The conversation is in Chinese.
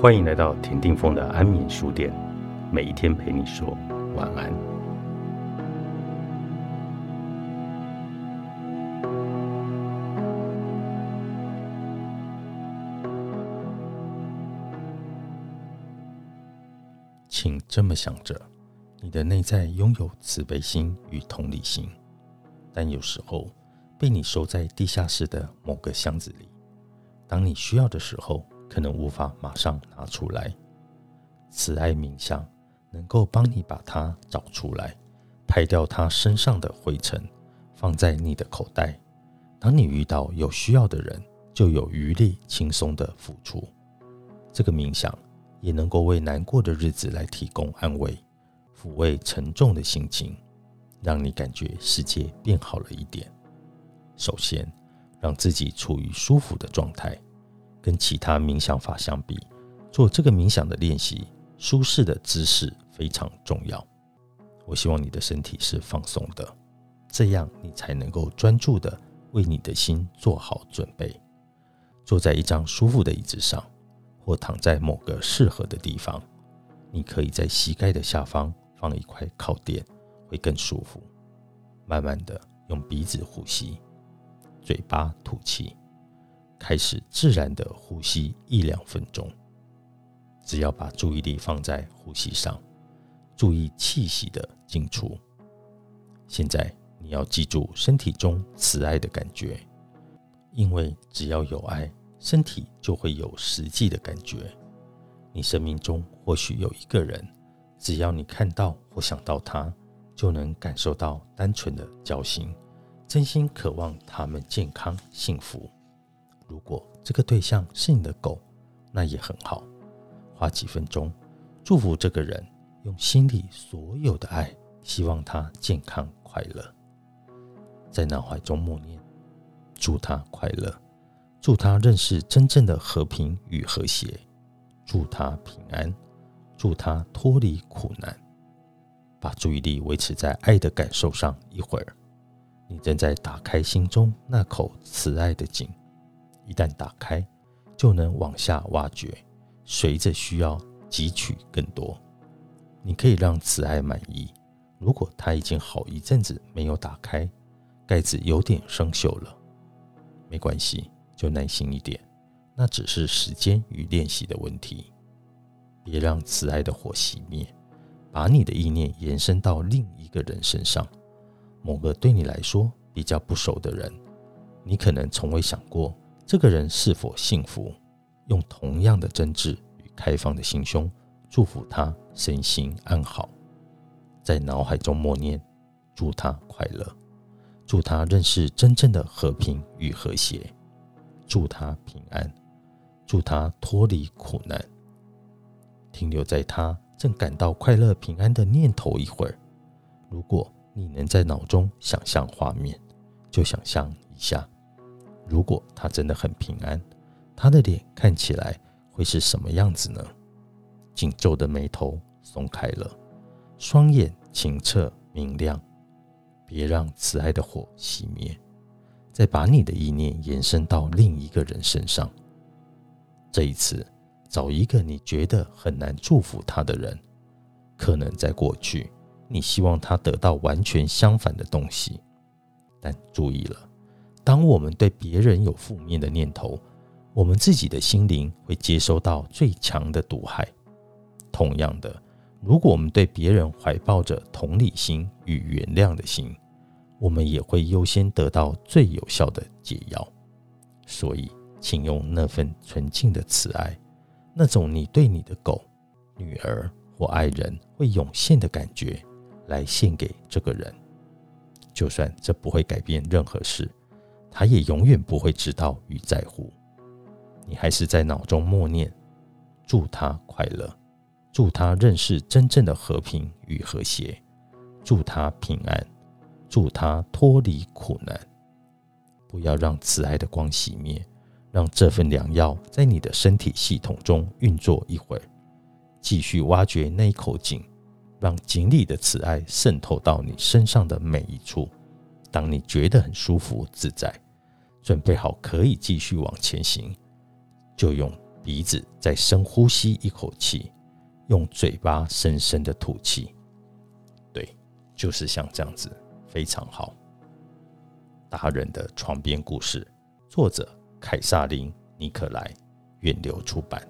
欢迎来到田定峰的安眠书店，每一天陪你说晚安。请这么想着，你的内在拥有慈悲心与同理心，但有时候被你收在地下室的某个箱子里，当你需要的时候。可能无法马上拿出来，慈爱冥想能够帮你把它找出来，拍掉它身上的灰尘，放在你的口袋。当你遇到有需要的人，就有余力轻松的付出。这个冥想也能够为难过的日子来提供安慰，抚慰沉重的心情，让你感觉世界变好了一点。首先，让自己处于舒服的状态。跟其他冥想法相比，做这个冥想的练习，舒适的姿势非常重要。我希望你的身体是放松的，这样你才能够专注的为你的心做好准备。坐在一张舒服的椅子上，或躺在某个适合的地方。你可以在膝盖的下方放一块靠垫，会更舒服。慢慢的用鼻子呼吸，嘴巴吐气。开始自然的呼吸一两分钟，只要把注意力放在呼吸上，注意气息的进出。现在你要记住身体中慈爱的感觉，因为只要有爱，身体就会有实际的感觉。你生命中或许有一个人，只要你看到或想到他，就能感受到单纯的交心，真心渴望他们健康幸福。如果这个对象是你的狗，那也很好。花几分钟祝福这个人，用心里所有的爱，希望他健康快乐。在脑海中默念：祝他快乐，祝他认识真正的和平与和谐，祝他平安，祝他脱离苦难。把注意力维持在爱的感受上一会儿，你正在打开心中那口慈爱的井。一旦打开，就能往下挖掘，随着需要汲取更多。你可以让慈爱满意。如果它已经好一阵子没有打开，盖子有点生锈了，没关系，就耐心一点，那只是时间与练习的问题。别让慈爱的火熄灭，把你的意念延伸到另一个人身上，某个对你来说比较不熟的人，你可能从未想过。这个人是否幸福？用同样的真挚与开放的心胸祝福他身心安好，在脑海中默念：祝他快乐，祝他认识真正的和平与和谐，祝他平安，祝他脱离苦难。停留在他正感到快乐平安的念头一会儿。如果你能在脑中想象画面，就想象一下。如果他真的很平安，他的脸看起来会是什么样子呢？紧皱的眉头松开了，双眼清澈明亮。别让慈爱的火熄灭，再把你的意念延伸到另一个人身上。这一次，找一个你觉得很难祝福他的人。可能在过去，你希望他得到完全相反的东西，但注意了。当我们对别人有负面的念头，我们自己的心灵会接收到最强的毒害。同样的，如果我们对别人怀抱着同理心与原谅的心，我们也会优先得到最有效的解药。所以，请用那份纯净的慈爱，那种你对你的狗、女儿或爱人会涌现的感觉，来献给这个人。就算这不会改变任何事。他也永远不会知道与在乎，你还是在脑中默念：祝他快乐，祝他认识真正的和平与和谐，祝他平安，祝他脱离苦难。不要让慈爱的光熄灭，让这份良药在你的身体系统中运作一会儿，继续挖掘那一口井，让井里的慈爱渗透到你身上的每一处。当你觉得很舒服自在，准备好可以继续往前行，就用鼻子再深呼吸一口气，用嘴巴深深的吐气。对，就是像这样子，非常好。达人的床边故事，作者凯撒琳·尼克莱，远流出版。